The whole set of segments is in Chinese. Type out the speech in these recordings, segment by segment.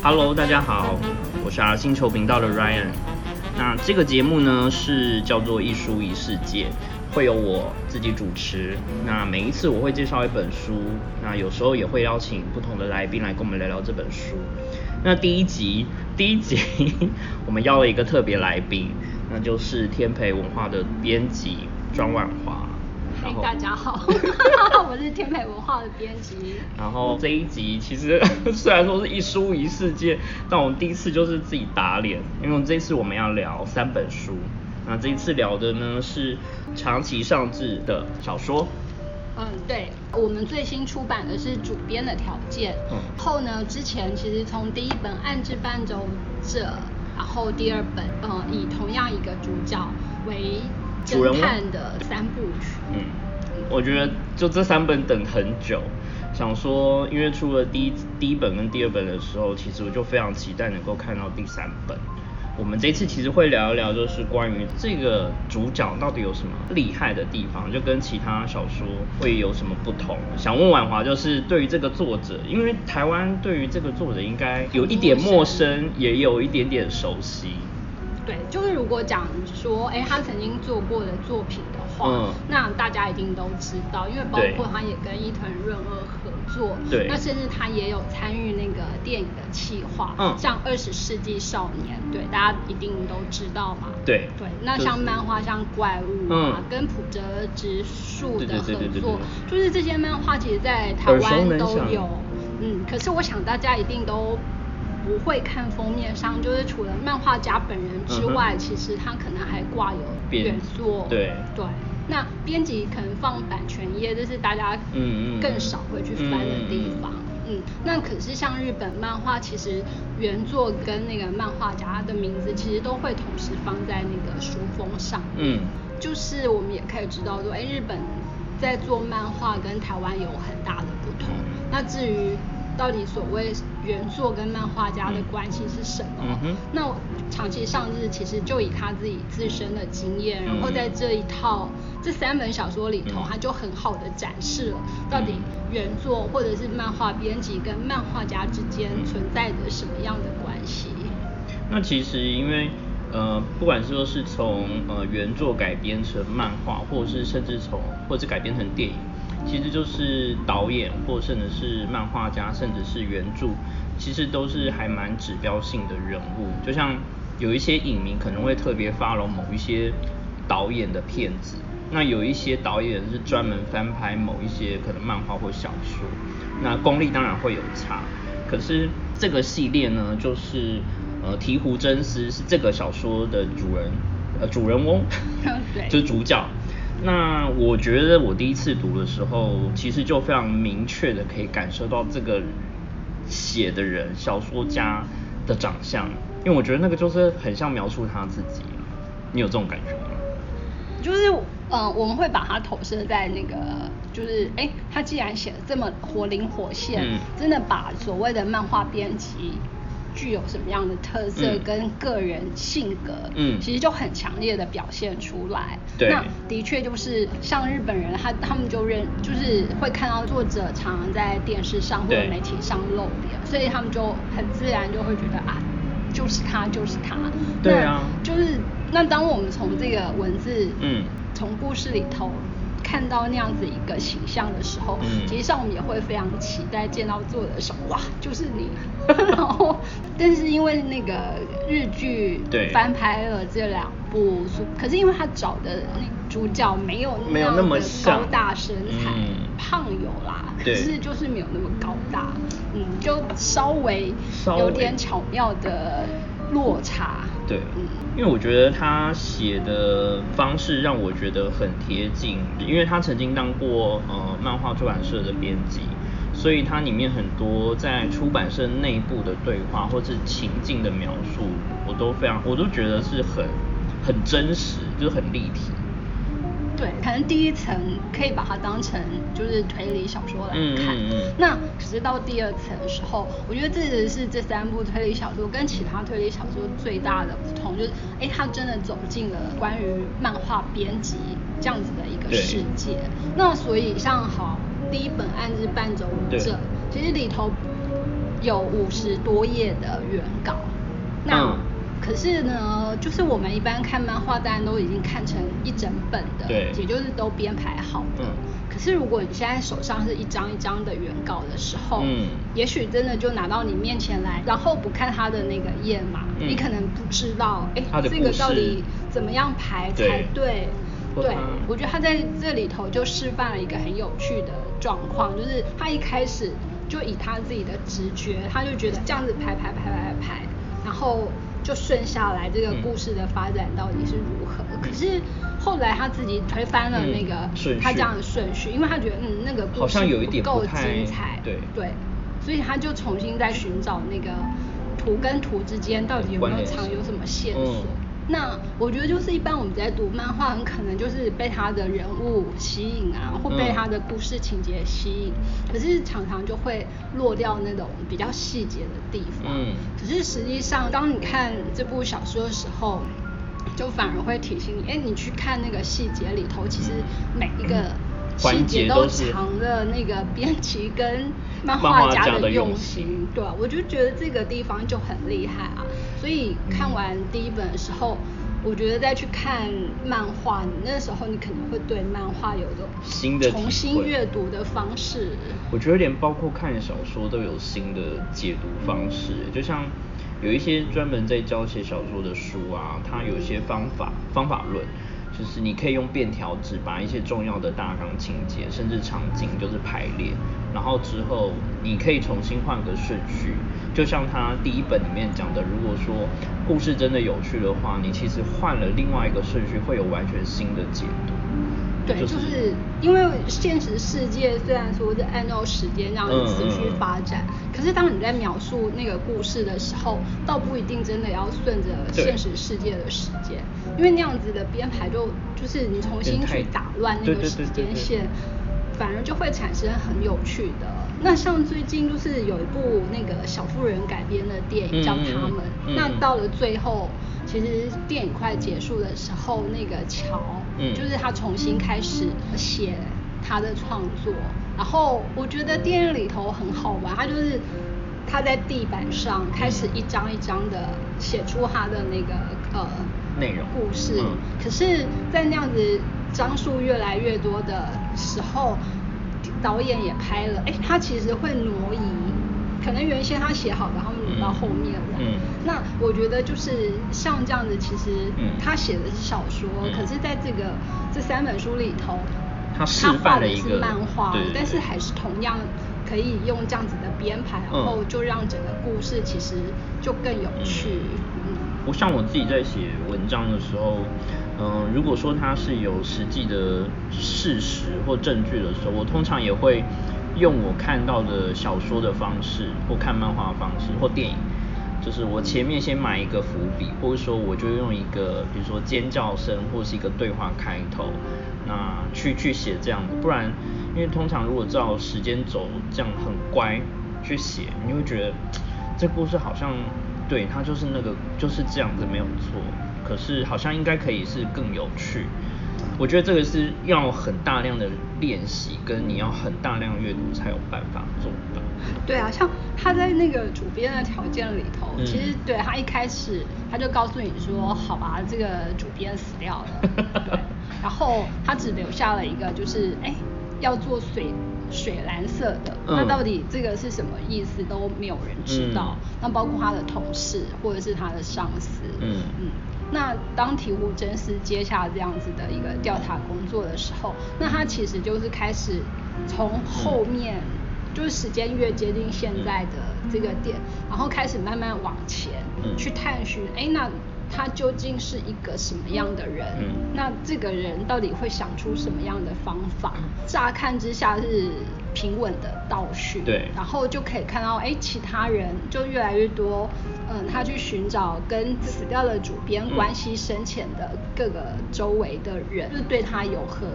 Hello，大家好，我是 R 星球频道的 Ryan。那这个节目呢是叫做一书一世界，会有我自己主持。那每一次我会介绍一本书，那有时候也会邀请不同的来宾来跟我们聊聊这本书。那第一集，第一集 我们邀了一个特别来宾，那就是天培文化的编辑庄万华。嘿，大家好，我是天培文化的编辑。然后这一集其实 虽然说是一书一世界，但我们第一次就是自己打脸，因为这次我们要聊三本书。那这一次聊的呢是长崎尚志的小说。嗯，对，我们最新出版的是主编的条件。嗯。后呢，之前其实从第一本《暗之伴走者》，然后第二本，嗯，以同样一个主角为。侦探的三部曲。嗯，我觉得就这三本等很久，想说，因为出了第一第一本跟第二本的时候，其实我就非常期待能够看到第三本。我们这次其实会聊一聊，就是关于这个主角到底有什么厉害的地方，就跟其他小说会有什么不同。想问婉华，就是对于这个作者，因为台湾对于这个作者应该有一点陌生，也有一点点熟悉。对，就是如果讲说，哎，他曾经做过的作品的话，那大家一定都知道，因为包括他也跟伊藤润二合作，对，那甚至他也有参与那个电影的企划，嗯，像《二十世纪少年》，对，大家一定都知道嘛，对，对，那像漫画像怪物啊，跟浦泽直树的合作，就是这些漫画其实，在台湾都有，嗯，可是我想大家一定都。不会看封面上，就是除了漫画家本人之外，其实他可能还挂有原作。对对，那编辑可能放版权页，这是大家嗯更少会去翻的地方。嗯，那可是像日本漫画，其实原作跟那个漫画家的名字，其实都会同时放在那个书封上。嗯，就是我们也可以知道说，哎，日本在做漫画跟台湾有很大的不同。那至于。到底所谓原作跟漫画家的关系是什么？那长期上日其实就以他自己自身的经验，然后在这一套这三本小说里头，他就很好的展示了到底原作或者是漫画编辑跟漫画家之间存在着什么样的关系。那其实因为呃，不管是说是从呃原作改编成漫画，或者是甚至从或者是改编成电影。其实就是导演，或甚至是漫画家，甚至是原著，其实都是还蛮指标性的人物。就像有一些影迷可能会特别 follow 某一些导演的片子，那有一些导演是专门翻拍某一些可能漫画或小说，那功力当然会有差。可是这个系列呢，就是呃醍醐真司是这个小说的主人，呃主人翁，就是主角。那我觉得我第一次读的时候，其实就非常明确的可以感受到这个写的人小说家的长相，因为我觉得那个就是很像描述他自己。你有这种感觉吗？就是嗯，我们会把它投射在那个，就是哎，他既然写的这么活灵活现，真的把所谓的漫画编辑。具有什么样的特色跟个人性格，嗯，其实就很强烈的表现出来。对，那的确就是像日本人，他他们就认，就是会看到作者常常在电视上或者媒体上露脸，所以他们就很自然就会觉得啊，就是他，就是他。对啊，就是那当我们从这个文字，嗯，从故事里头。看到那样子一个形象的时候，其实上我们也会非常期待见到作者的时候，哇，就是你。然后，但是因为那个日剧翻拍了这两部，可是因为他找的那主角没有那么的高大身材，胖有啦，可是就是没有那么高大，嗯，就稍微。有点巧妙的落差。对，因为我觉得他写的方式让我觉得很贴近，因为他曾经当过呃漫画出版社的编辑，所以它里面很多在出版社内部的对话或是情境的描述，我都非常，我都觉得是很很真实，就是很立体。对，可能第一层可以把它当成就是推理小说来看。嗯嗯嗯。那可是到第二层的时候，我觉得这只是这三部推理小说跟其他推理小说最大的不同，就是哎，它真的走进了关于漫画编辑这样子的一个世界。那所以像好第一本《案子伴走者》，其实里头有五十多页的原稿。那可是呢，就是我们一般看漫画，当然都已经看成一整本的，对也就是都编排好的。可是如果你现在手上是一张一张的原稿的时候，嗯，也许真的就拿到你面前来，然后不看它的那个页码，你可能不知道，哎，这个到底怎么样排才对？对，我觉得他在这里头就示范了一个很有趣的状况，就是他一开始就以他自己的直觉，他就觉得这样子排排排排排，然后。就顺下来，这个故事的发展到底是如何？可是后来他自己推翻了那个他这样的顺序，因为他觉得嗯那个故事不够精彩，对。对，所以他就重新在寻找那个图跟图之间到底有没有藏有什么线索。那我觉得就是一般我们在读漫画，很可能就是被他的人物吸引啊，或被他的故事情节吸引，可是常常就会落掉那种比较细节的地方。嗯。可是实际上，当你看这部小说的时候，就反而会提醒你，哎，你去看那个细节里头，其实每一个细节都藏着那个编辑跟漫画家的用心。对，我就觉得这个地方就很厉害啊。所以看完第一本的时候，我觉得再去看漫画，你那时候你可能会对漫画有种新的重新阅读的方式。我觉得连包括看小说都有新的解读方式，就像有一些专门在教写小说的书啊，它有一些方法方法论。就是你可以用便条纸把一些重要的大纲情节，甚至场景就是排列，然后之后你可以重新换个顺序，就像他第一本里面讲的，如果说故事真的有趣的话，你其实换了另外一个顺序，会有完全新的解读。对，就是因为现实世界虽然说是按照时间这样持续发展，可是当你在描述那个故事的时候，倒不一定真的要顺着现实世界的时间，因为那样子的编排就就是你重新去打乱那个时间线，反而就会产生很有趣的。那像最近就是有一部那个小妇人改编的电影叫《他们》，那到了最后。其实电影快结束的时候，那个乔，嗯，就是他重新开始写他的创作。然后我觉得电影里头很好玩，他就是他在地板上开始一张一张的写出他的那个呃内容故事。可是，在那样子张数越来越多的时候，导演也拍了，哎，他其实会挪移。可能原先他写好的，他们挪到后面了。嗯，那我觉得就是像这样子，其实他写的是小说，可是在这个这三本书里头，他画的是漫画，但是还是同样可以用这样子的编排，然后就让整个故事其实就更有趣。嗯，我像我自己在写文章的时候，嗯，如果说它是有实际的事实或证据的时候，我通常也会。用我看到的小说的方式，或看漫画的方式，或电影，就是我前面先埋一个伏笔，或者说我就用一个，比如说尖叫声，或是一个对话开头，那去去写这样子。不然，因为通常如果照时间轴这样很乖去写，你会觉得这故事好像对它就是那个就是这样子没有错，可是好像应该可以是更有趣。我觉得这个是要很大量的练习，跟你要很大量阅读才有办法做到。对啊，像他在那个主编的条件里头，其实对他一开始他就告诉你说，好吧，这个主编死掉了，对，然后他只留下了一个，就是哎，要做水水蓝色的，那到底这个是什么意思都没有人知道。那包括他的同事或者是他的上司，嗯嗯。那当提武真司接下这样子的一个调查工作的时候，那他其实就是开始从后面，就是时间越接近现在的这个点，然后开始慢慢往前去探寻，哎，那他究竟是一个什么样的人？那这个人到底会想出什么样的方法？乍看之下是平稳的倒叙，对，然后就可以看到，哎，其他人就越来越多，嗯，他去寻找跟死掉的主编关系深浅的各个周围的人，就对他有何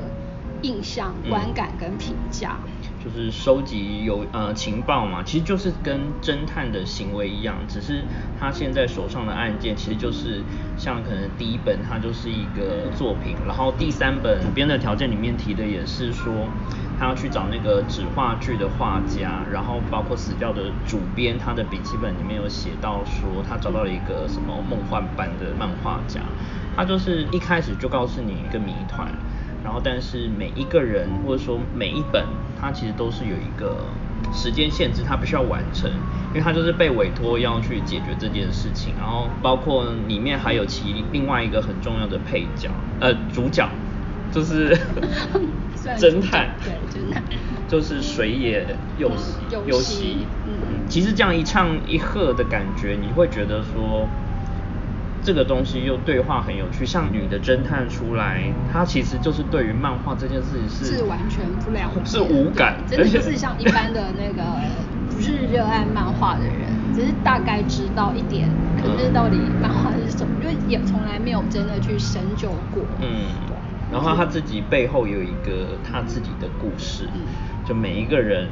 印象、观感跟评价。就是收集有呃情报嘛，其实就是跟侦探的行为一样，只是他现在手上的案件其实就是像可能第一本它就是一个作品，然后第三本编的条件里面提的也是说他要去找那个纸画剧的画家，然后包括死掉的主编他的笔记本里面有写到说他找到了一个什么梦幻般的漫画家，他就是一开始就告诉你一个谜团。然后，但是每一个人或者说每一本，他其实都是有一个时间限制，他必须要完成，因为他就是被委托要去解决这件事情。然后，包括里面还有其另外一个很重要的配角，呃，主角就是侦探，对，侦探，就是水野佑希，佑希，嗯，其实这样一唱一和的感觉，你会觉得说。这个东西又对话很有趣，像女的侦探出来，她其实就是对于漫画这件事情是是完全不了解，是无感，真的就是像一般的那个不是热爱漫画的人，只是大概知道一点，可是到底漫画是什么，因为也从来没有真的去深究过。嗯，然后他自己背后有一个他自己的故事，就每一个人。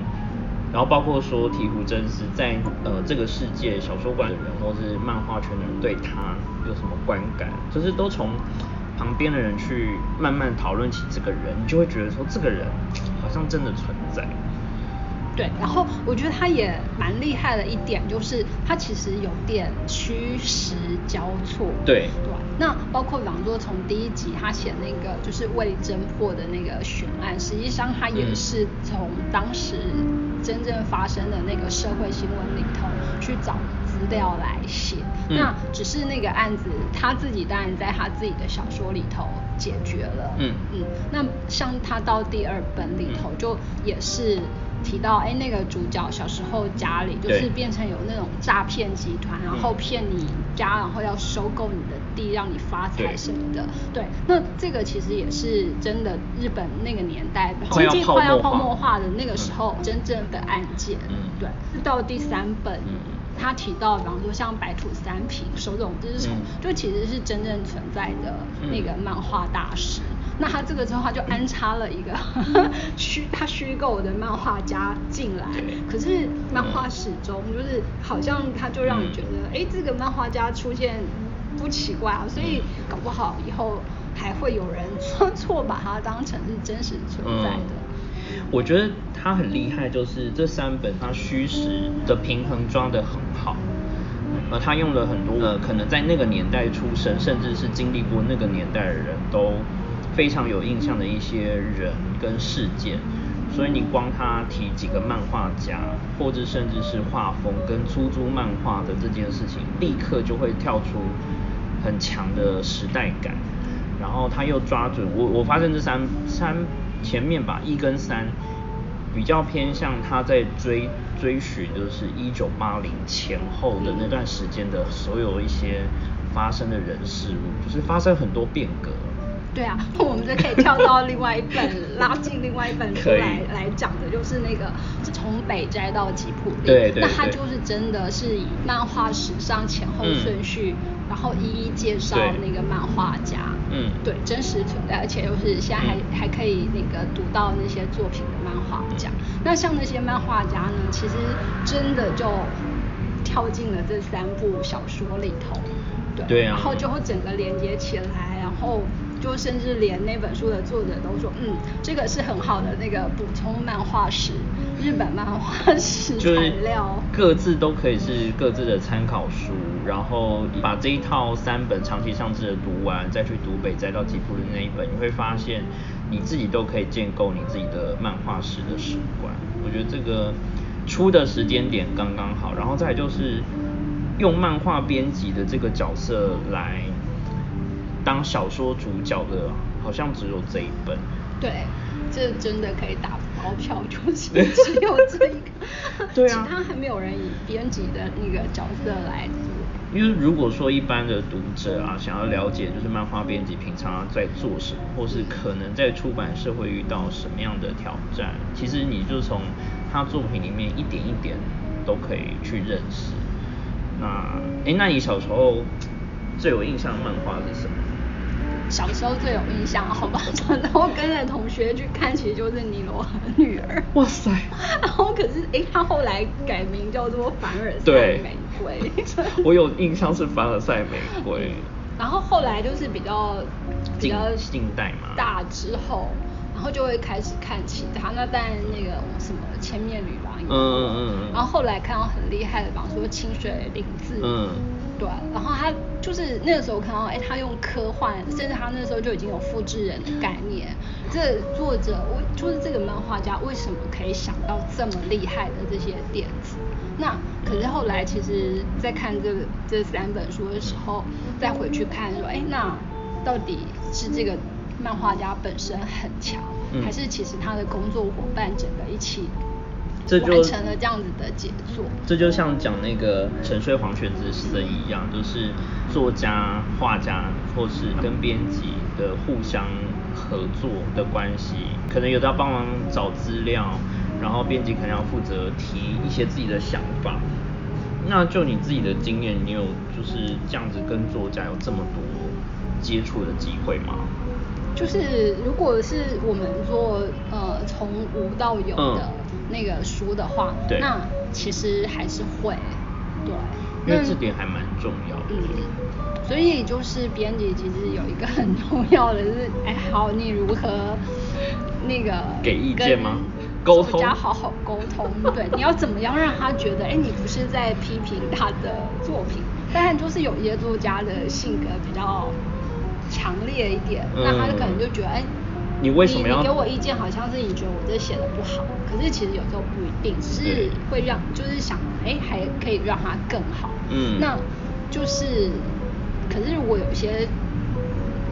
然后包括说醍醐真司在呃这个世界小说馆的人或是漫画圈的人对他有什么观感，就是都从旁边的人去慢慢讨论起这个人，你就会觉得说这个人好像真的存在。对，然后我觉得他也蛮厉害的一点，就是他其实有点虚实交错。对，对。那包括比方说从第一集他写那个就是未侦破的那个悬案，实际上他也是从当时真正发生的那个社会新闻里头去找资料来写。那只是那个案子他自己当然在他自己的小说里头解决了。嗯嗯。那像他到第二本里头就也是。提到哎，那个主角小时候家里就是变成有那种诈骗集团，然后骗你家，然后要收购你的地，让你发财什么的。对，那这个其实也是真的，日本那个年代经济快要泡沫化的那个时候真正的案件。嗯，对。到第三本，他提到，比方说像白土三平、手冢治虫，就其实是真正存在的那个漫画大师。那他这个之后，他就安插了一个 虚他虚构的漫画家进来，可是漫画始终就是好像他就让你觉得，哎，这个漫画家出现不奇怪啊，所以搞不好以后还会有人错 把它当成是真实存在的。我觉得他很厉害，就是这三本他虚实的平衡抓得很好，呃，他用了很多呃可能在那个年代出生，甚至是经历过那个年代的人都。非常有印象的一些人跟事件，所以你光他提几个漫画家，或者甚至是画风跟出租漫画的这件事情，立刻就会跳出很强的时代感。然后他又抓准我，我发现这三三前面吧，一跟三比较偏向他在追追寻，就是一九八零前后的那段时间的所有一些发生的人事物，就是发生很多变革。对啊，我们就可以跳到另外一本，拉进另外一本书来来讲的，就是那个从北斋到吉普力。对对。那他就是真的是以漫画史上前后顺序，然后一一介绍那个漫画家。嗯。对，真实存在，而且又是现在还还可以那个读到那些作品的漫画家。那像那些漫画家呢，其实真的就跳进了这三部小说里头。对。对啊。然后就会整个连接起来，然后。就甚至连那本书的作者都说，嗯，这个是很好的那个补充漫画史，日本漫画史材料，各自都可以是各自的参考书，然后把这一套三本长期上志的读完，再去读北斋到吉普的那一本，你会发现你自己都可以建构你自己的漫画史的史观。我觉得这个出的时间点刚刚好，然后再就是用漫画编辑的这个角色来。当小说主角的，好像只有这一本。对，这真的可以打包票，就是只有这一个，对啊，其他还没有人以编辑的那个角色来做。因为如果说一般的读者啊，想要了解就是漫画编辑平常在做什么，或是可能在出版社会遇到什么样的挑战，其实你就从他作品里面一点一点都可以去认识。那，哎，那你小时候最有印象的漫画是什么？小时候最有印象，好吧，然后跟着同学去看，其实就是《尼罗河女儿》。哇塞！然后可是，哎，他后来改名叫做《凡尔赛玫瑰》。我有印象是《凡尔赛玫瑰》。然后后来就是比较比较近代嘛，大之后，然后就会开始看其他。那当然那个什么《千面女郎》。嗯嗯嗯。然后后来看到很厉害的，比方说《清水玲子》。嗯。对，然后他就是那个时候看到，哎，他用科幻，甚至他那时候就已经有复制人的概念。这作者我就是这个漫画家为什么可以想到这么厉害的这些点子？那可是后来其实，在看这这三本书的时候，再回去看说，哎，那到底是这个漫画家本身很强，还是其实他的工作伙伴整个一起？这就完成了这样子的杰作。这就像讲那个沉睡黄泉之森一样，就是作家、画家或是跟编辑的互相合作的关系，可能有的要帮忙找资料，然后编辑可能要负责提一些自己的想法。那就你自己的经验，你有就是这样子跟作家有这么多接触的机会吗？就是如果是我们做呃从无到有的那个书的话，那其实还是会，对，因为这点还蛮重要的。嗯，所以就是编辑其实有一个很重要的是，哎，好，你如何那个给意见吗？沟通，家好好沟通，对，你要怎么样让他觉得，哎，你不是在批评他的作品？当然，就是有一些作家的性格比较。强烈一点，那他就可能就觉得，哎，你为什么要你给我意见？好像是你觉得我这写的不好，可是其实有时候不一定，只是会让就是想，哎，还可以让它更好。嗯，那就是，可是如果有些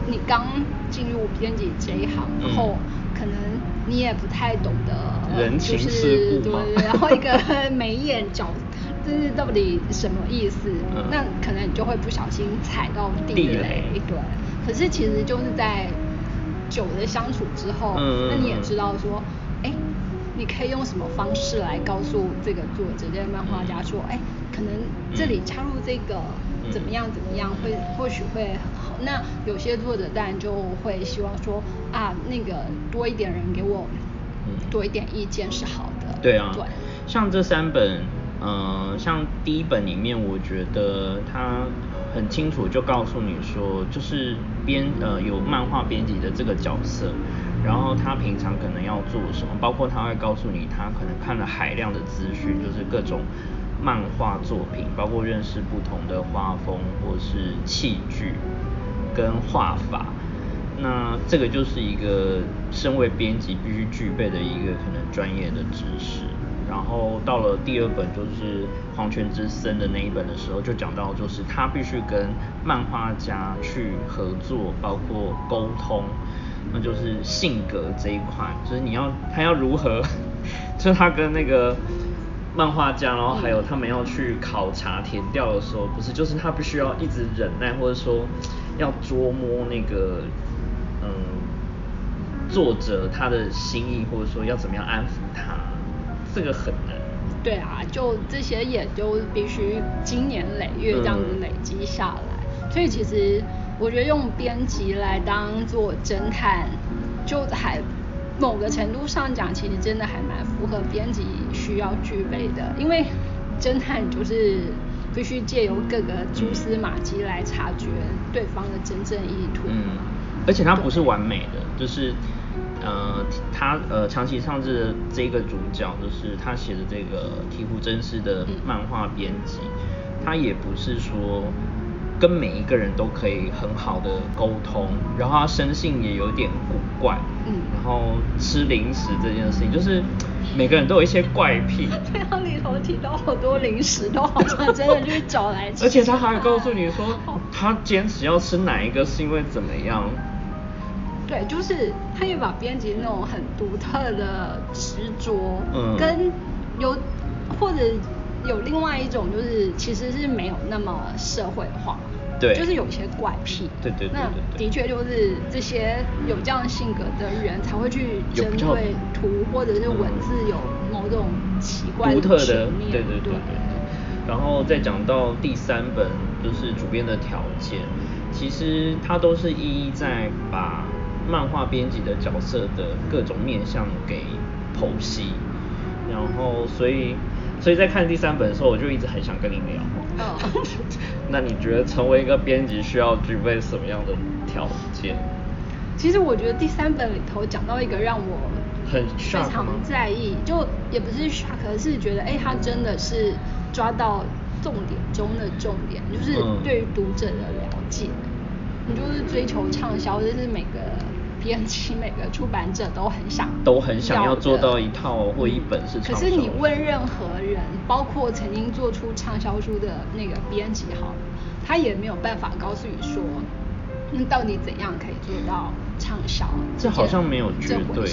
你刚进入编辑这一行，然后可能你也不太懂得人情世故对，然后一个眉眼角。这是到底什么意思？那可能你就会不小心踩到地雷，对。可是其实就是在久的相处之后，那你也知道说，哎，你可以用什么方式来告诉这个作者、这个漫画家说，哎，可能这里插入这个怎么样怎么样，会或许会很好。那有些作者当然就会希望说，啊，那个多一点人给我多一点意见是好的。对啊，对。像这三本。嗯，像第一本里面，我觉得他很清楚就告诉你说，就是编呃有漫画编辑的这个角色，然后他平常可能要做什么，包括他会告诉你他可能看了海量的资讯，就是各种漫画作品，包括认识不同的画风或是器具跟画法，那这个就是一个身为编辑必须具备的一个可能专业的知识。然后到了第二本就是黄泉之森的那一本的时候，就讲到就是他必须跟漫画家去合作，包括沟通，那就是性格这一块，就是你要他要如何，就是他跟那个漫画家，然后还有他们要去考察填调的时候，不是就是他必须要一直忍耐，或者说要捉摸那个嗯作者他的心意，或者说要怎么样安抚他。这个很难。对啊，就这些也就必须经年累月这样子累积下来。所以其实我觉得用编辑来当做侦探，就还某个程度上讲，其实真的还蛮符合编辑需要具备的。因为侦探就是必须借由各个蛛丝马迹来察觉对方的真正意图。嗯，而且它不是完美的，就是。呃，他呃长期上的这个主角，就是他写的这个醍醐真司的漫画编辑，他也不是说跟每一个人都可以很好的沟通，然后他生性也有点古怪，嗯，然后吃零食这件事情，就是每个人都有一些怪癖。对，他里头提到好多零食，都好像真的就是找来吃。而且他还告诉你说，他坚持要吃哪一个是因为怎么样。对，就是他也把编辑那种很独特的执着，嗯，跟有或者有另外一种就是其实是没有那么社会化。对，就是有一些怪癖。对对对。那的确就是这些有这样性格的人才会去针对图或者是文字有某种奇怪独特的对对对对。然后再讲到第三本，就是主编的条件，其实他都是一一在把漫画编辑的角色的各种面相给剖析，然后所以所以在看第三本的时候，我就一直很想跟你聊。哦 那你觉得成为一个编辑需要具备什么样的条件？其实我觉得第三本里头讲到一个让我很非常在意，就也不是 shock，可是觉得哎，他真的是抓到重点中的重点，就是对于读者的了解。你就是追求畅销，这是每个编辑、每个出版者都很想都很想要做到一套或一本是。可是你问任何人，包括曾经做出畅销书的那个编辑，好，他也没有办法告诉你说，那到底怎样可以做到畅销？这好像没有绝对。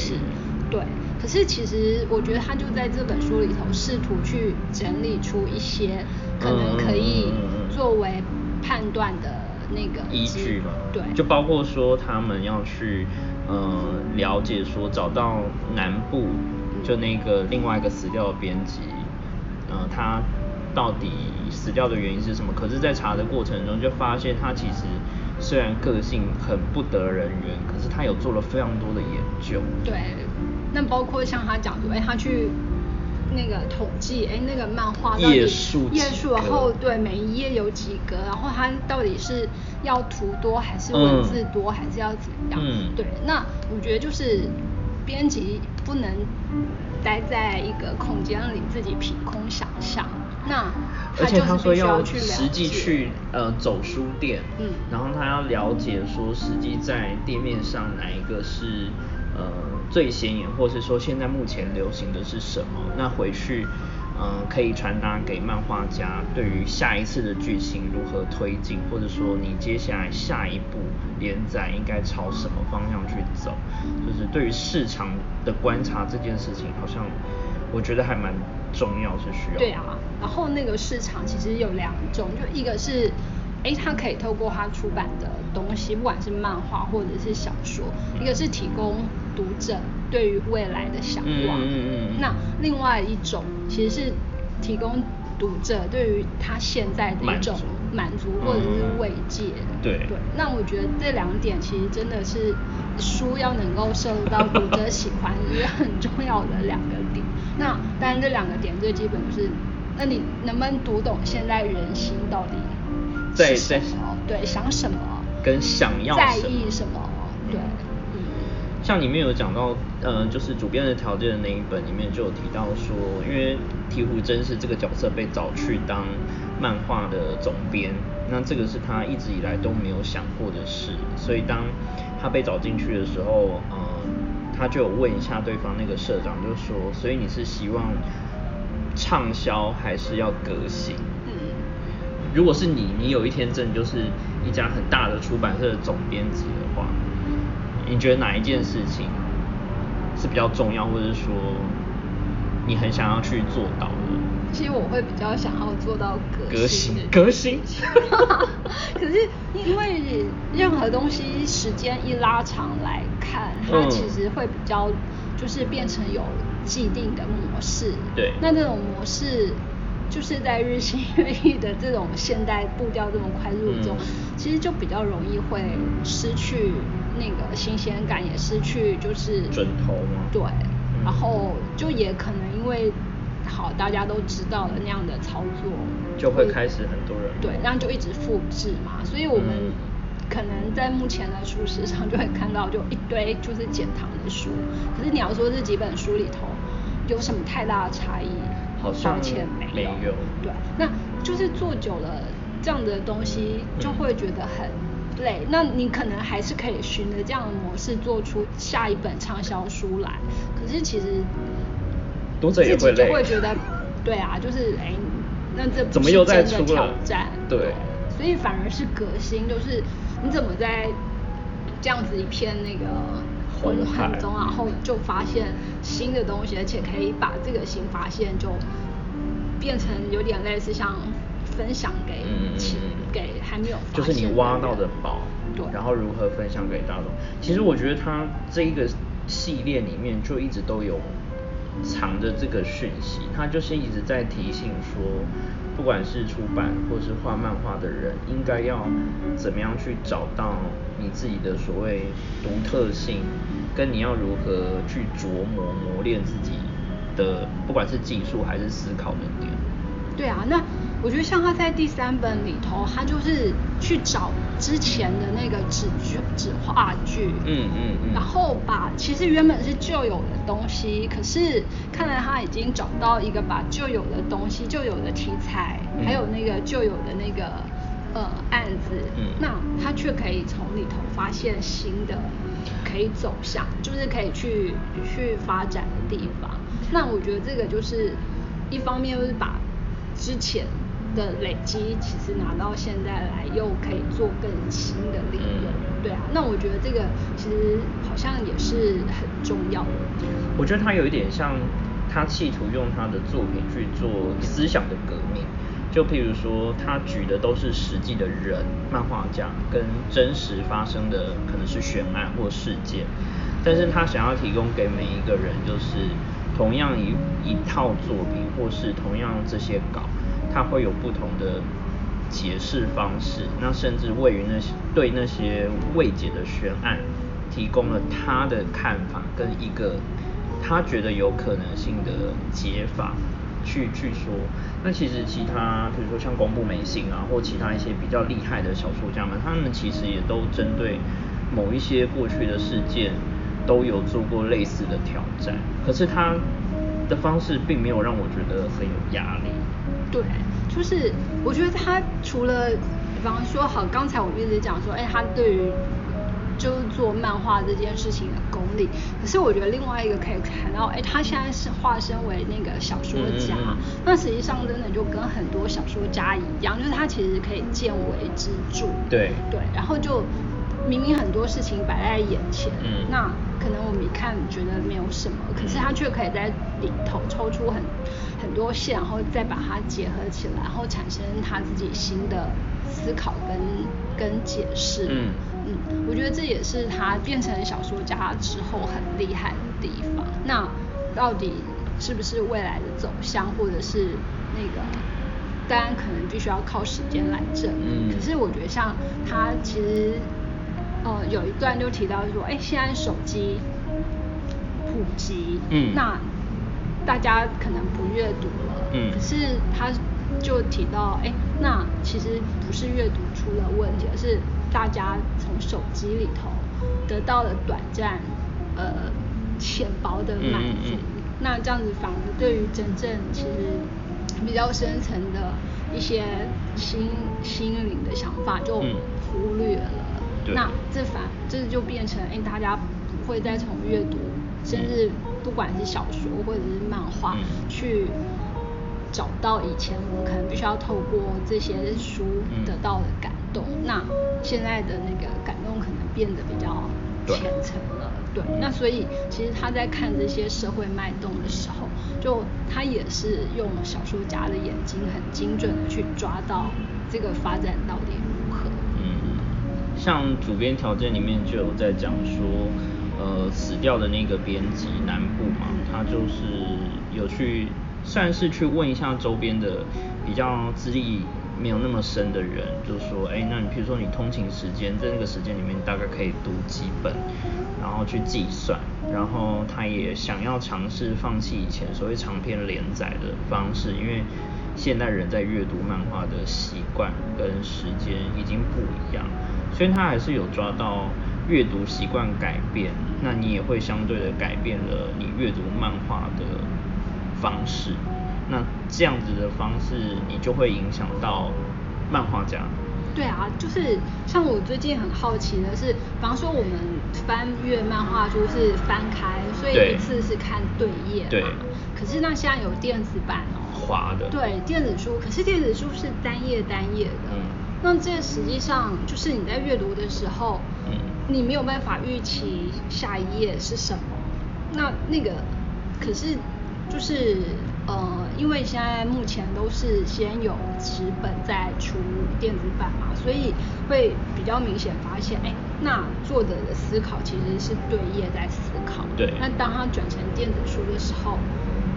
对，可是其实我觉得他就在这本书里头试图去整理出一些可能可以作为判断的那个依据嘛。对，就包括说他们要去呃了解说找到南部就那个另外一个死掉的编辑，呃他到底死掉的原因是什么？可是，在查的过程中就发现他其实虽然个性很不得人缘，可是他有做了非常多的研究。对。那包括像他讲说，哎，他去那个统计，哎，那个漫画到底页数，然后对每一页有几格，然后它到底是要图多还是文字多，还是要怎样？嗯，对。那我觉得就是编辑不能待在一个空间里自己凭空想象。那而且他说要实际去呃走书店，嗯，然后他要了解说实际在店面上哪一个是。呃，最显眼，或是说现在目前流行的是什么？那回去，嗯，可以传达给漫画家，对于下一次的剧情如何推进，或者说你接下来下一步连载应该朝什么方向去走，就是对于市场的观察这件事情，好像我觉得还蛮重要，是需要。对啊，然后那个市场其实有两种，就一个是。哎，他可以透过他出版的东西，不管是漫画或者是小说，一个是提供读者对于未来的向往，嗯嗯嗯。那另外一种其实是提供读者对于他现在的一种满足或者是慰藉。对对。那我觉得这两点其实真的是书要能够受到读者喜欢，是很重要的两个点。那当然这两个点最基本就是，那你能不能读懂现在人心到底？在在对。想什么，跟想要在意什么，对，嗯，像里面有讲到，呃，就是主编的条件的那一本里面就有提到说，因为鹈鹕真是这个角色被找去当漫画的总编，那这个是他一直以来都没有想过的事，所以当他被找进去的时候，呃，他就有问一下对方那个社长，就说，所以你是希望畅销还是要革新？如果是你，你有一天真的就是一家很大的出版社的总编辑的话，你觉得哪一件事情是比较重要，或者是说你很想要去做到的？其实我会比较想要做到革新。革新。可是因为任何东西时间一拉长来看，它其实会比较就是变成有既定的模式。对。那这种模式。就是在日新月异的这种现代步调这么快速中，其实就比较容易会失去那个新鲜感，也失去就是准头吗？对，然后就也可能因为好大家都知道了那样的操作，就会开始很多人对，然后就一直复制嘛，所以我们可能在目前的书市上就会看到就一堆就是减糖的书，可是你要说这几本书里头有什么太大的差异？好像没有，对，那就是做久了这样的东西就会觉得很累。那你可能还是可以循着这样的模式做出下一本畅销书来，可是其实读者也会累，就会觉得 对啊，就是哎，那这怎么又在挑战？对，所以反而是革新，就是你怎么在这样子一片那个混沌中，然后就发现新的东西，而且可以把这个新发现就变成有点类似像分享给给还没有就是你挖到的宝，对，然后如何分享给大众？其实我觉得它这一个系列里面就一直都有藏着这个讯息，它就是一直在提醒说。不管是出版或是画漫画的人，应该要怎么样去找到你自己的所谓独特性，跟你要如何去琢磨磨练自己的，不管是技术还是思考能力。对啊，那。我觉得像他在第三本里头，他就是去找之前的那个纸剧、纸话剧，嗯嗯嗯，然后把其实原本是旧有的东西，可是看来他已经找到一个把旧有的东西、旧有的题材，还有那个旧有的那个呃案子，嗯，那他却可以从里头发现新的可以走向，就是可以去去发展的地方。那我觉得这个就是一方面就是把之前。的累积，其实拿到现在来又可以做更新的利用，对啊，那我觉得这个其实好像也是很重要的。我觉得他有一点像，他企图用他的作品去做思想的革命，就譬如说他举的都是实际的人，漫画家跟真实发生的可能是悬案或事件，但是他想要提供给每一个人，就是同样一一套作品或是同样这些稿。他会有不同的解释方式，那甚至位于那些对那些未解的悬案，提供了他的看法跟一个他觉得有可能性的解法去去说。那其实其他比如说像宫部美信啊，或其他一些比较厉害的小说家们，他们其实也都针对某一些过去的事件都有做过类似的挑战。可是他的方式并没有让我觉得很有压力。对，就是我觉得他除了，比方说好，刚才我一直讲说，哎，他对于就是做漫画这件事情的功力，可是我觉得另外一个可以看到，哎，他现在是化身为那个小说家，那实际上真的就跟很多小说家一样，就是他其实可以见微知著，对。对，然后就明明很多事情摆在眼前，嗯，那可能我们一看觉得没有什么，可是他却可以在里头抽出很。很多线，然后再把它结合起来，然后产生他自己新的思考跟跟解释。嗯嗯，我觉得这也是他变成小说家之后很厉害的地方。那到底是不是未来的走向，或者是那个，当然可能必须要靠时间来证明。可是我觉得像他其实，呃，有一段就提到说，哎，现在手机普及，嗯，那。大家可能不阅读了，嗯，可是他就提到，哎，那其实不是阅读出了问题，而是大家从手机里头得到了短暂、呃浅薄的满足，那这样子反而对于真正其实比较深层的一些心心灵的想法就忽略了，那这反这就变成，哎，大家不会再从阅读，甚至。不管是小说或者是漫画，去找到以前我们可能必须要透过这些书得到的感动，那现在的那个感动可能变得比较浅层了。对，那所以其实他在看这些社会脉动的时候，就他也是用小说家的眼睛很精准的去抓到这个发展到底像主编条件里面就有在讲说。呃，死掉的那个编辑南部嘛，他就是有去，算是去问一下周边的比较资历没有那么深的人，就说，哎，那你比如说你通勤时间在那个时间里面大概可以读几本，然后去计算，然后他也想要尝试放弃以前所谓长篇连载的方式，因为现代人在阅读漫画的习惯跟时间已经不一样，所以他还是有抓到。阅读习惯改变，那你也会相对的改变了你阅读漫画的方式。那这样子的方式，你就会影响到漫画家。对啊，就是像我最近很好奇的是，比方说我们翻阅漫画书是翻开，所以一次是看对页嘛。对。可是那现在有电子版哦。滑的。对，电子书，可是电子书是单页单页的。嗯。那这实际上就是你在阅读的时候，嗯，你没有办法预期下一页是什么。那那个可是就是呃，因为现在目前都是先有纸本再出电子版嘛，所以会比较明显发现，哎，那作者的思考其实是对页在思考。对。那当他转成电子书的时候，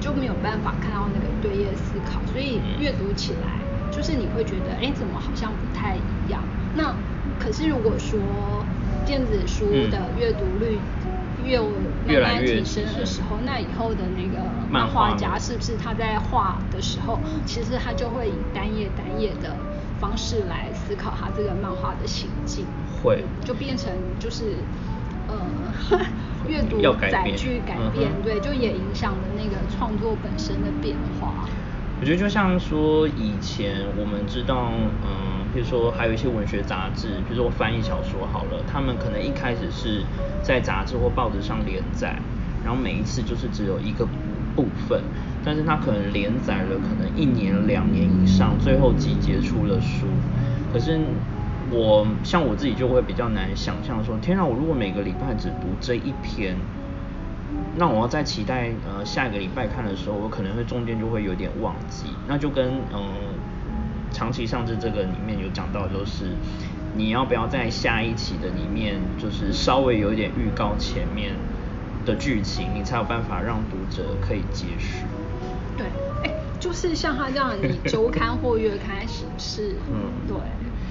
就没有办法看到那个对页思考，所以阅读起来就是你会觉得，哎，怎么好像不太一样？那可是如果说电子书的阅读率，越慢慢提升的时候，那以后的那个漫画家是不是他在画的时候，其实他就会以单页单页的方式来思考他这个漫画的行径，会就变成就是呃 阅读载具改变，对，就也影响了那个创作本身的变化。我觉得就像说以前我们知道，嗯，比如说还有一些文学杂志，比如说翻译小说好了，他们可能一开始是在杂志或报纸上连载，然后每一次就是只有一个部分，但是他可能连载了可能一年两年以上，最后集结出了书。可是我像我自己就会比较难想象说，天啊，我如果每个礼拜只读这一篇。那我要在期待呃下一个礼拜看的时候，我可能会中间就会有点忘记。那就跟嗯长期上志这个里面有讲到，就是你要不要在下一期的里面，就是稍微有一点预告前面的剧情，你才有办法让读者可以接续。对，哎，就是像他这样，你 周刊或月刊形式，嗯，对。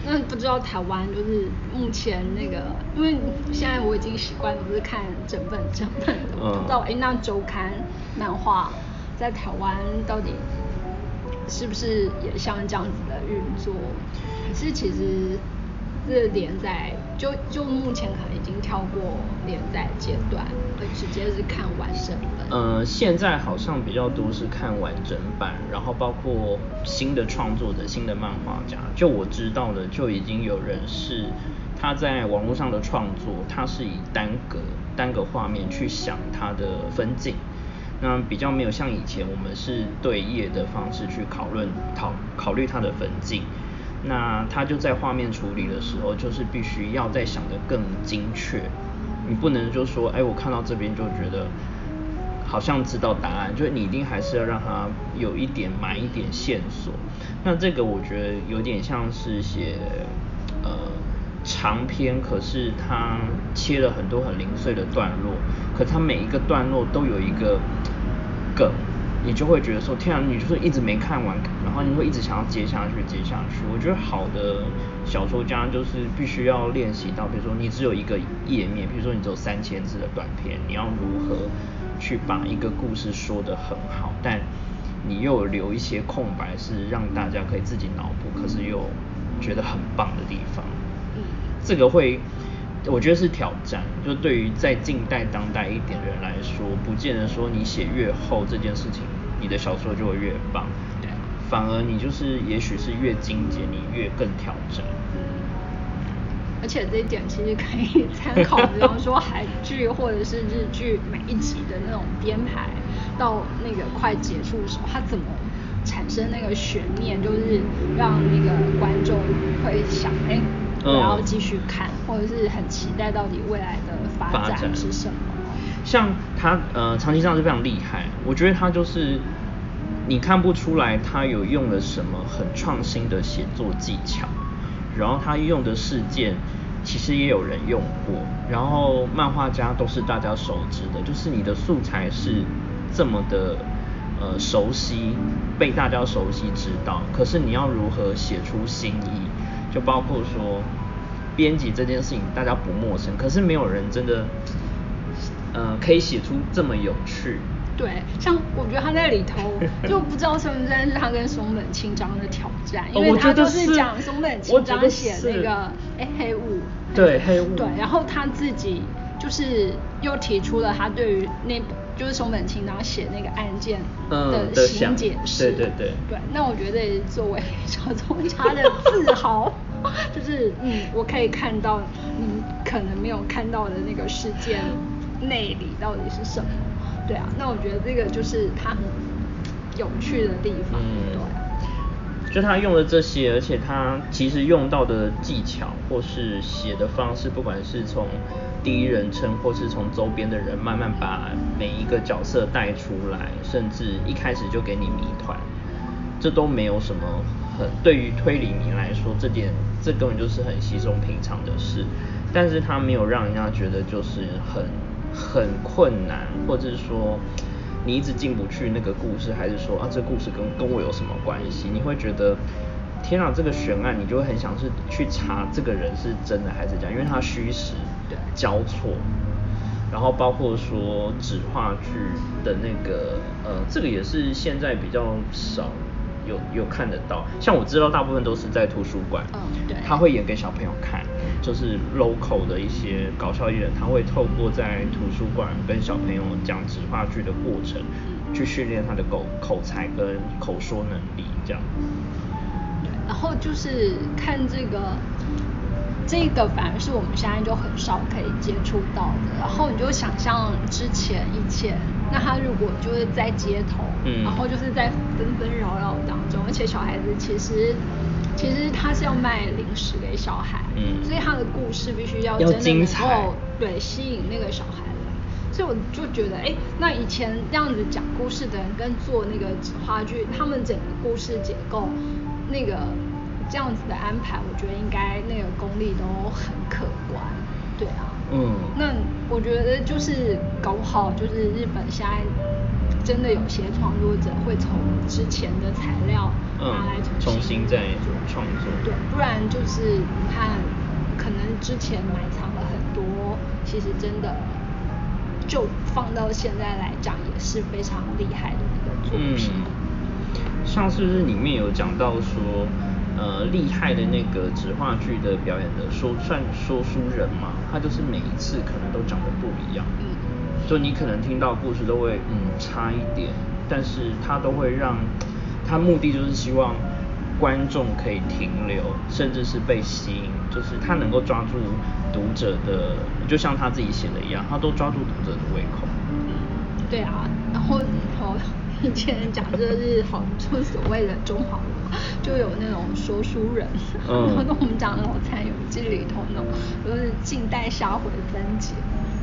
那不知道台湾就是目前那个，因为现在我已经习惯都是看整本整本的，不知道哎那周刊漫画在台湾到底是不是也像这样子的运作？可是其实。是连载就就目前可能已经跳过连载阶段，会直接是看完整本。呃，现在好像比较多是看完整版，然后包括新的创作者、新的漫画家，就我知道的就已经有人是他在网络上的创作，他是以单个单个画面去想他的分镜，那比较没有像以前我们是对页的方式去讨论讨考虑他的分镜。那他就在画面处理的时候，就是必须要再想的更精确，你不能就说，哎，我看到这边就觉得好像知道答案，就是你一定还是要让他有一点埋一点线索。那这个我觉得有点像是写呃长篇，可是他切了很多很零碎的段落，可他每一个段落都有一个梗。你就会觉得说，天啊，你就是一直没看完，然后你会一直想要接下去，接下去。我觉得好的小说家就是必须要练习到，比如说你只有一个页面，比如说你只有三千字的短片，你要如何去把一个故事说得很好，但你又留一些空白，是让大家可以自己脑补，可是又觉得很棒的地方。嗯，这个会。我觉得是挑战，就对于在近代当代一点的人来说，不见得说你写越厚这件事情，你的小说就会越棒。对，反而你就是也许是越精简，你越更挑战。嗯。而且这一点其实可以参考，比方说韩剧或者是日剧每一集的那种编排，到那个快结束的时候，它怎么产生那个悬念，就是让那个观众会想，哎。我要继续看，或者是很期待到底未来的发展是什么。像他呃，长期上是非常厉害，我觉得他就是你看不出来他有用了什么很创新的写作技巧，然后他用的事件其实也有人用过，然后漫画家都是大家熟知的，就是你的素材是这么的呃熟悉，被大家熟悉知道，可是你要如何写出新意？就包括说编辑这件事情，大家不陌生，可是没有人真的，呃，可以写出这么有趣。对，像我觉得他在里头 就不知道是不是真的是他跟松本清张的挑战，因为他都是讲松本清张写那个哎黑雾，对黑雾，对，然后他自己就是又提出了他对于那。就是松本清然后写那个案件的新解释，对对对。对，那我觉得作为 小作家的自豪，就是嗯，我可以看到你可能没有看到的那个事件内里到底是什么。对啊，那我觉得这个就是他很有趣的地方。对。就他用了这些，而且他其实用到的技巧或是写的方式，不管是从第一人称，或是从周边的人慢慢把每一个角色带出来，甚至一开始就给你谜团，这都没有什么很对于推理迷来说，这点这根本就是很稀松平常的事。但是他没有让人家觉得就是很很困难，或者是说。你一直进不去那个故事，还是说啊，这故事跟跟我有什么关系？你会觉得天啊，这个悬案，你就会很想是去查这个人是真的还是假，因为他虚实交错。然后包括说纸话剧的那个，呃，这个也是现在比较少。有有看得到，像我知道大部分都是在图书馆，嗯，对，他会演给小朋友看，就是 local 的一些搞笑艺人，他会透过在图书馆跟小朋友讲纸话剧的过程，去训练他的口口才跟口说能力，这样。对，然后就是看这个。这个反而是我们现在就很少可以接触到的。然后你就想象之前以前，那他如果就是在街头，嗯，然后就是在纷纷扰扰当中，而且小孩子其实其实他是要卖零食给小孩，嗯，所以他的故事必须要真的能够对吸引那个小孩来。所以我就觉得，哎，那以前这样子讲故事的人跟做那个纸花剧，他们整个故事结构那个。这样子的安排，我觉得应该那个功力都很可观，对啊。嗯。那我觉得就是搞不好，就是日本现在真的有些创作者会从之前的材料拿来重新再创作。对，不然就是你看，可能之前埋藏了很多，其实真的就放到现在来讲也是非常厉害的一个作品。嗯。像是不是里面有讲到说？呃，厉害的那个纸话剧的表演的说算说书人嘛，他就是每一次可能都讲的不一样，嗯，就你可能听到故事都会嗯差一点，但是他都会让他目的就是希望观众可以停留，甚至是被吸引，就是他能够抓住读者的，就像他自己写的一样，他都抓住读者的胃口。对啊，然后好以前讲这是好，就所谓的中华。就有那种说书人，然后跟我们讲《老残游记》里头那种，就是近代下回分解，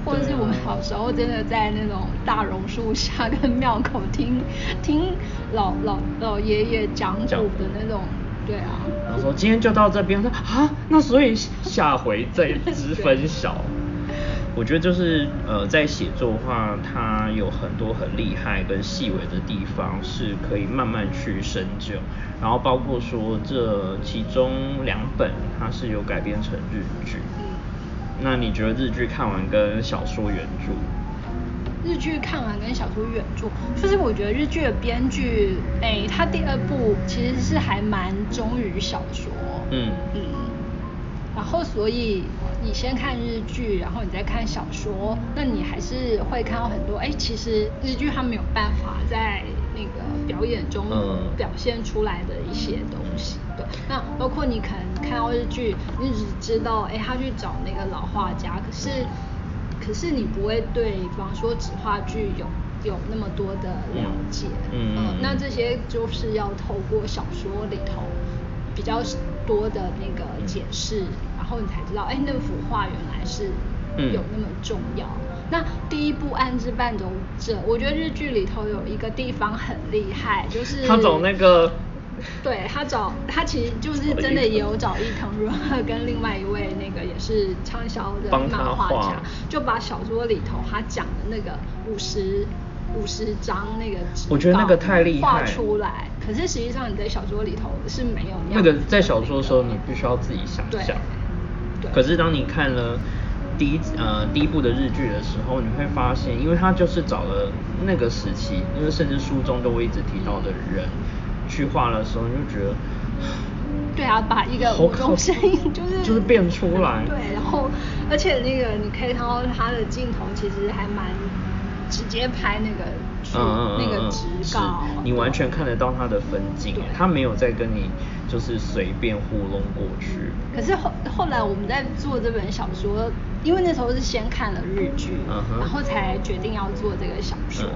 或者是我们小时候真的在那种大榕树下跟庙口听听老老老爷爷讲古的那种，对啊。然后说今天就到这边，说啊，那所以下回再知分晓。我觉得就是呃，在写作的话，它有很多很厉害跟细微的地方，是可以慢慢去深究。然后包括说这其中两本，它是有改编成日剧。嗯。那你觉得日剧看完跟小说原著？日剧看完跟小说原著，就是我觉得日剧的编剧，哎，他第二部其实是还蛮忠于小说。嗯嗯。然后所以。你先看日剧，然后你再看小说，那你还是会看到很多。哎，其实日剧它没有办法在那个表演中表现出来的一些东西。对，那包括你可能看到日剧，你只知道，哎，他去找那个老画家，可是，可是你不会对，比方说纸画剧有有那么多的了解。嗯。那这些就是要透过小说里头比较多的那个解释。然后你才知道，哎，那幅画原来是有那么重要。那第一部《暗之伴走者》，我觉得日剧里头有一个地方很厉害，就是他找那个，对他找他其实就是真的也有找伊藤润二跟另外一位那个也是畅销的漫画家，就把小说里头他讲的那个五十五十张那个纸，我觉得那个太厉害，画出来。可是实际上你在小说里头是没有那个在小说的时候你必须要自己想象。可是当你看了第一呃第一部的日剧的时候，你会发现，因为他就是找了那个时期，因为甚至书中都会一直提到的人去画的时候，你就觉得，对啊，把一个某种声音就是就是变出来，对，然后而且那个你可以看到他的镜头其实还蛮直接拍那个。嗯那个直稿，你完全看得到他的分镜，他没有在跟你就是随便糊弄过去。可是后后来我们在做这本小说，因为那时候是先看了日剧，然后才决定要做这个小说。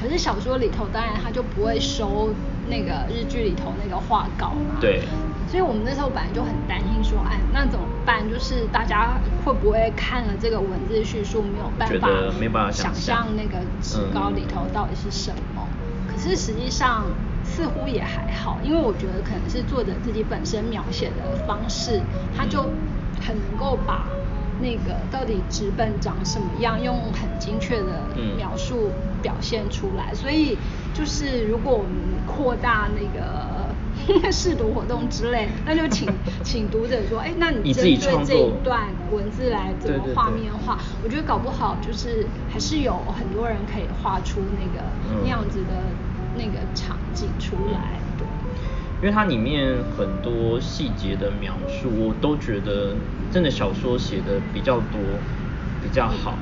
可是小说里头当然他就不会收那个日剧里头那个画稿嘛。对。所以我们那时候本来就很担心说，哎，那怎么办？就是大家会不会看了这个文字叙述没有办法，没办法想象那个纸稿里头到底是什么？可是实际上似乎也还好，因为我觉得可能是作者自己本身描写的方式，他就很能够把。那个到底纸本长什么样，用很精确的描述表现出来。所以就是如果我们扩大那个 试读活动之类，那就请 请读者说，哎，那你针对这一段文字来怎么画面化？我觉得搞不好就是还是有很多人可以画出那个那样子的那个场景出来。因为它里面很多细节的描述，我都觉得真的小说写的比较多，比较好。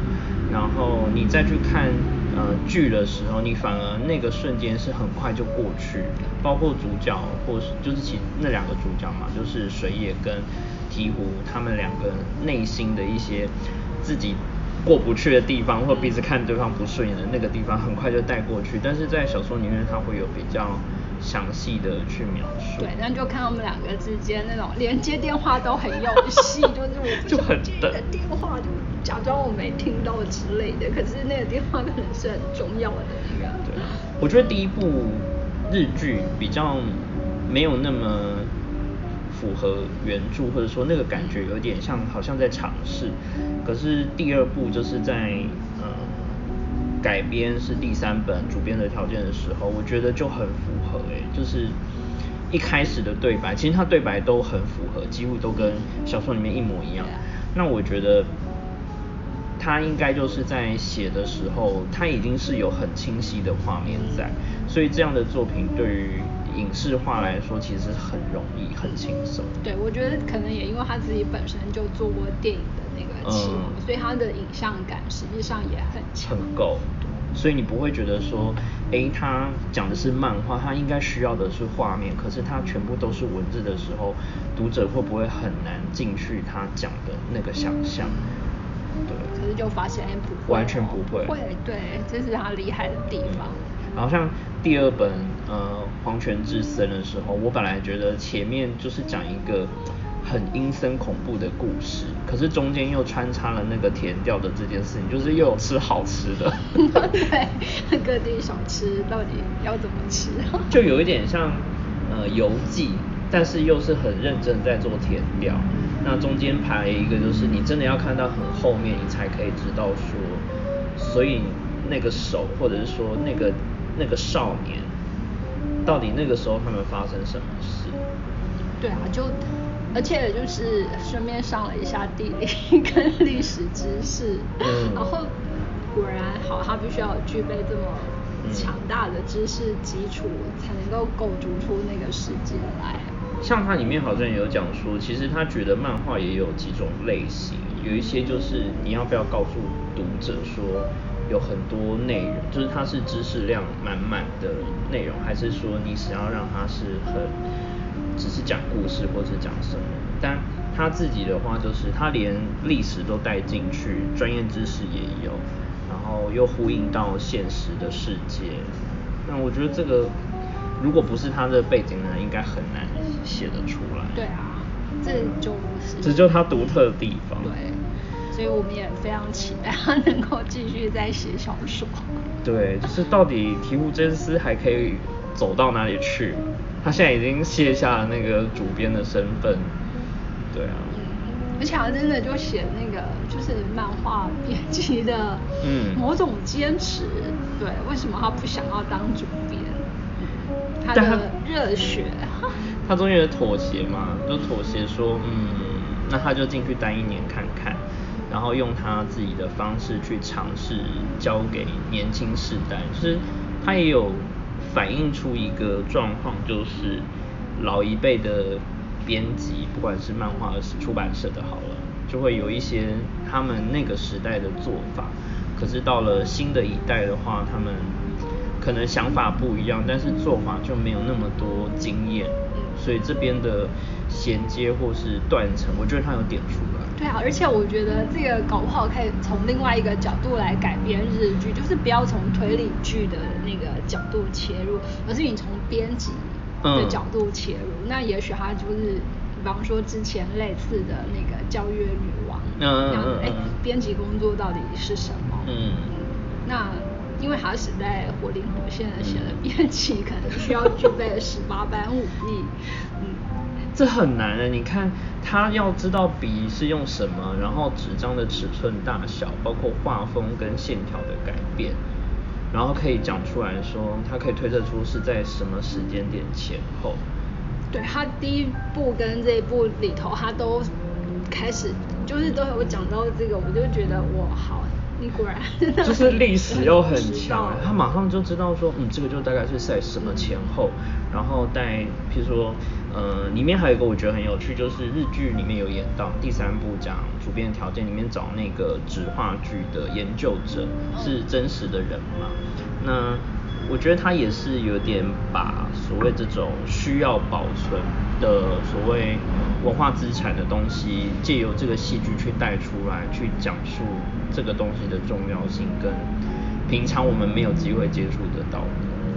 然后你再去看呃剧的时候，你反而那个瞬间是很快就过去。包括主角或是就是其那两个主角嘛，就是水野跟鹈鹕他们两个内心的一些自己过不去的地方，或彼此看对方不顺眼的那个地方，很快就带过去。但是在小说里面，它会有比较。详细的去描述，对，那就看他们两个之间那种连接电话都很用心，就是我就很接的电话，就假装我没听到之类的。可是那个电话可能是很重要的那个。对，我觉得第一部日剧比较没有那么符合原著，或者说那个感觉有点像好像在尝试。可是第二部就是在呃。改编是第三本主编的条件的时候，我觉得就很符合哎，就是一开始的对白，其实他对白都很符合，几乎都跟小说里面一模一样。那我觉得他应该就是在写的时候，他已经是有很清晰的画面在，所以这样的作品对于影视化来说，其实很容易、很轻松。对，我觉得可能也因为他自己本身就做过电影的那个期所以他的影像感实际上也很强。很够。所以你不会觉得说，哎，他讲的是漫画，他应该需要的是画面，可是他全部都是文字的时候，读者会不会很难进去他讲的那个想象？对。可是就发现不会。完全不会。会，对，这是他厉害的地方。然后像第二本呃《黄泉之森》的时候，我本来觉得前面就是讲一个。很阴森恐怖的故事，可是中间又穿插了那个甜调的这件事情，就是又有吃好吃的。对，各地小吃到底要怎么吃？就有一点像呃游记，但是又是很认真在做甜调。那中间排一个，就是你真的要看到很后面，你才可以知道说，所以那个手或者是说那个那个少年，到底那个时候他们发生什么事？对啊，就。而且就是顺便上了一下地理跟历史知识，然后果然好，他必须要具备这么强大的知识基础，才能够构筑出那个世界来。像它里面好像有讲说，其实他觉得漫画也有几种类型，有一些就是你要不要告诉读者说有很多内容，就是它是知识量满满的内容，还是说你想要让它是很。只是讲故事或者讲什么，但他自己的话就是他连历史都带进去，专业知识也有，然后又呼应到现实的世界。那我觉得这个如果不是他的背景呢，应该很难写得出来。对啊，这就是这就他独特的地方。对，所以我们也非常期待他能够继续再写小说。对，就是到底提姆真司还可以走到哪里去？他现在已经卸下了那个主编的身份，对啊。而且他真的就写那个就是漫画编辑的某种坚持，对，为什么他不想要当主编？他的热血。他终于妥协嘛，就妥协说，嗯，那他就进去待一年看看，然后用他自己的方式去尝试教给年轻世代，就是他也有。反映出一个状况，就是老一辈的编辑，不管是漫画还是出版社的，好了，就会有一些他们那个时代的做法。可是到了新的一代的话，他们可能想法不一样，但是做法就没有那么多经验。所以这边的衔接或是断层，我觉得它有点出来。对啊，而且我觉得这个搞不好可以从另外一个角度来改编日剧，就是不要从推理剧的那个角度切入，而是你从编辑的角度切入。那也许它就是，比方说之前类似的那个教育女王，嗯嗯嗯，哎，编辑工作到底是什么？嗯，那。因为他实在活灵活现的写的编辑，可能需要具备十八般武艺。嗯，这很难的。你看他要知道笔是用什么，然后纸张的尺寸大小，包括画风跟线条的改变，然后可以讲出来说，他可以推测出是在什么时间点前后。对他第一部跟这一部里头，他都开始就是都有讲到这个，我就觉得我好。你果然就是历史又很强，他马上就知道说，嗯，这个就大概是在什么前后，然后在譬如说，呃，里面还有一个我觉得很有趣，就是日剧里面有演到第三部讲主编条件里面找那个纸话剧的研究者是真实的人嘛，那。我觉得他也是有点把所谓这种需要保存的所谓文化资产的东西，借由这个戏剧去带出来，去讲述这个东西的重要性，跟平常我们没有机会接触得到的。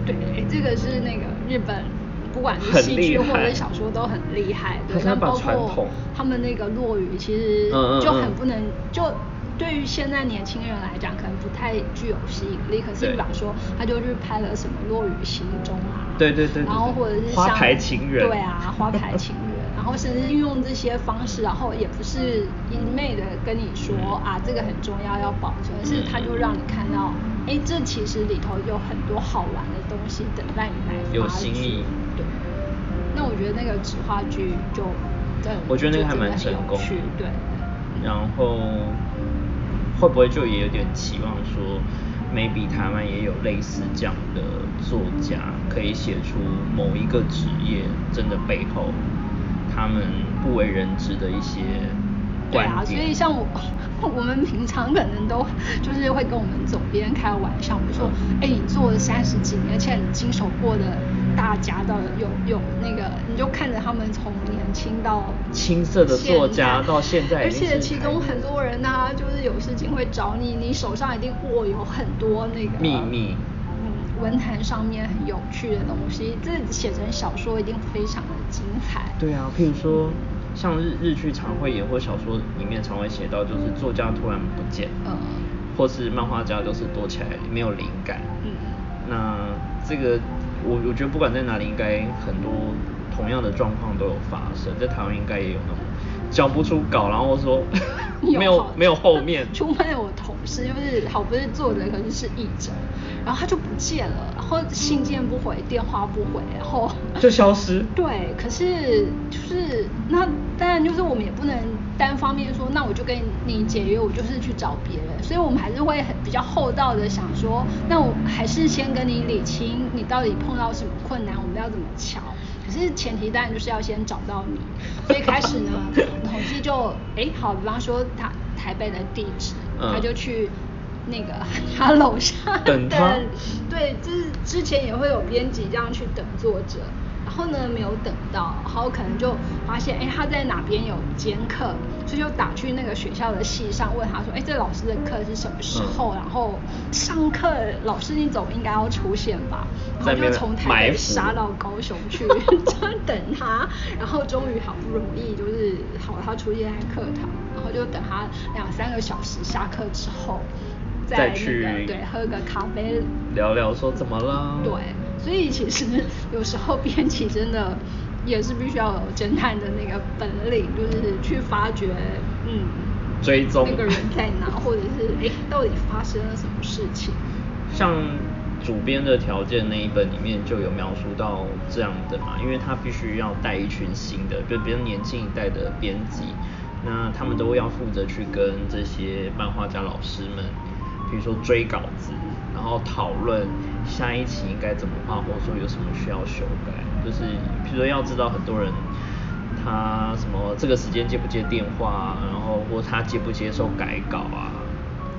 对，这个是那个日本，不管是戏剧或者小说都很厉害。对，他包括他们那个落语，其实就很不能就。对于现在年轻人来讲，可能不太具有吸引力。可是比方说，他就去拍了什么《落雨心中》啊，对对对，然后或者是花牌情人，对啊，花牌情人，然后甚至运用这些方式，然后也不是一昧的跟你说啊，这个很重要要保存，是他就让你看到，哎，这其实里头有很多好玩的东西等待你来有新意。对，那我觉得那个纸画剧就，我觉得那个还蛮成功，对，然后。会不会就也有点期望说，maybe 台湾也有类似这样的作家，可以写出某一个职业真的背后，他们不为人知的一些对啊，所以像我 我们平常可能都就是会跟我们总编开玩笑，说，哎，你做了三十几年，而且你经手过的。大家的有有那个，你就看着他们从年轻到青涩的作家到现在，而且其中很多人呢，就是有事情会找你，你手上一定握有很多那个秘密，嗯，文坛上面很有趣的东西，这写成小说一定非常的精彩。对啊，譬如说像日日剧常会演或小说里面常会写到，就是作家突然不见，嗯，或是漫画家都是躲起来没有灵感，嗯，那这个。我我觉得不管在哪里，应该很多同样的状况都有发生。在台湾应该也有那种交不出稿，然后说 没有没有后面。出卖我同事就是好不是作者，可能是译者，然后他就不见了，然后信件不回，电话不回，然后就消失。对，可是就是那当然就是我们也不能。单方面说，那我就跟你解约，我就是去找别人，所以我们还是会很比较厚道的想说，那我还是先跟你理清，你到底碰到什么困难，我们要怎么瞧。可是前提当然就是要先找到你，所以开始呢，统计就哎好，比方说他台北的地址，他就去那个 他楼上等他，对，就是之前也会有编辑这样去等作者。然后呢，没有等到，然后可能就发现，哎，他在哪边有兼课，所以就打去那个学校的系上问他说，哎，这老师的课是什么时候？然后上课老师你总应该要出现吧？然后就从台北杀到高雄去，就等他。然后终于好不容易就是好，他出现在课堂，然后就等他两三个小时下课之后，再去对喝个咖啡聊聊说怎么了？对。所以其实有时候编辑真的也是必须要有侦探的那个本领，就是去发掘，嗯，追踪那个人在哪，或者是哎，到底发生了什么事情。像主编的条件那一本里面就有描述到这样的嘛，因为他必须要带一群新的，就比较年轻一代的编辑，那他们都要负责去跟这些漫画家老师们，比如说追稿子。然后讨论下一期应该怎么画，或者说有什么需要修改，就是比如说要知道很多人他什么这个时间接不接电话，然后或他接不接受改稿啊，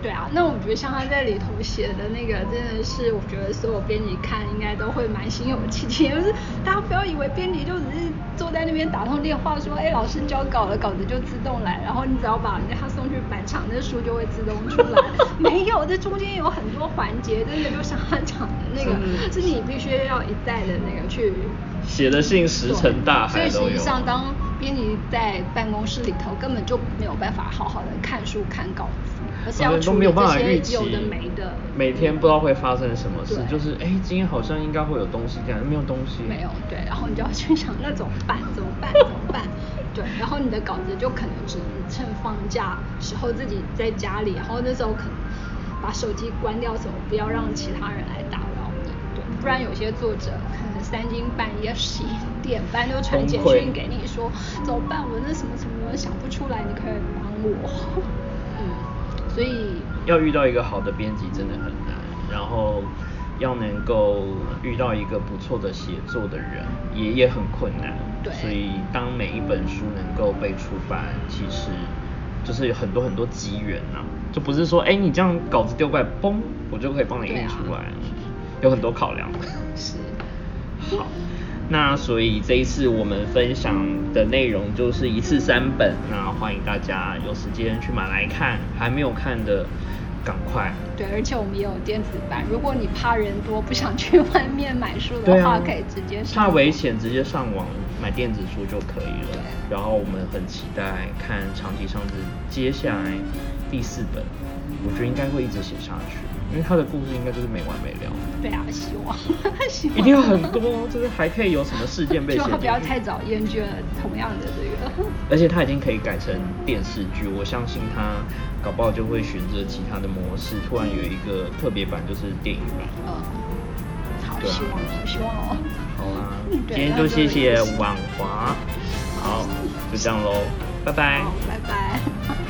对啊，那我觉得像他在里头写的那个，真的是我觉得所有编辑看应该都会蛮心有戚戚。就是大家不要以为编辑就只是坐在那边打通电话说，哎，老师交稿了，稿子就自动来，然后你只要把他送去板场，那书就会自动出来。没有，这中间有很多环节，真的就像他讲的那个，是你必须要一再的那个去写的信石沉大海。所以实际上，当编辑在办公室里头，根本就没有办法好好的看书看稿子。都没有办法预期，每天不知道会发生什么事，就是哎，今天好像应该会有东西，但没有东西。没有，对，然后你就要去想那怎么办？怎么办？怎么办？对，然后你的稿子就可能只能趁放假时候自己在家里，然后那时候可能把手机关掉，怎么不要让其他人来打扰你？对，不然有些作者可能三更半夜十一点半就传简讯给你说怎么办？我那什么什么想不出来，你可以帮我。所以要遇到一个好的编辑真的很难，然后要能够遇到一个不错的写作的人也也很困难。对。所以当每一本书能够被出版，其实就是有很多很多机缘呐，就不是说哎你这样稿子丢过来，嘣，我就可以帮你印出来，有很多考量。是。好。那所以这一次我们分享的内容就是一次三本，那欢迎大家有时间去买来看，还没有看的赶快。对，而且我们也有电子版，如果你怕人多不想去外面买书的话，可以直接怕危险直接上网买电子书就可以了。然后我们很期待看长期上子接下来第四本，我觉得应该会一直写下去。因为他的故事应该就是没完没了。对啊，希望，希望。一定有很多，就是还可以有什么事件被写。希望他不要太早厌倦同样的这个。而且他已经可以改成电视剧，我相信他搞不好就会选择其他的模式，突然有一个特别版就是电影版。嗯，好希望，好希望哦。好啦，今天就谢谢婉华。好，就这样喽，拜拜。拜拜。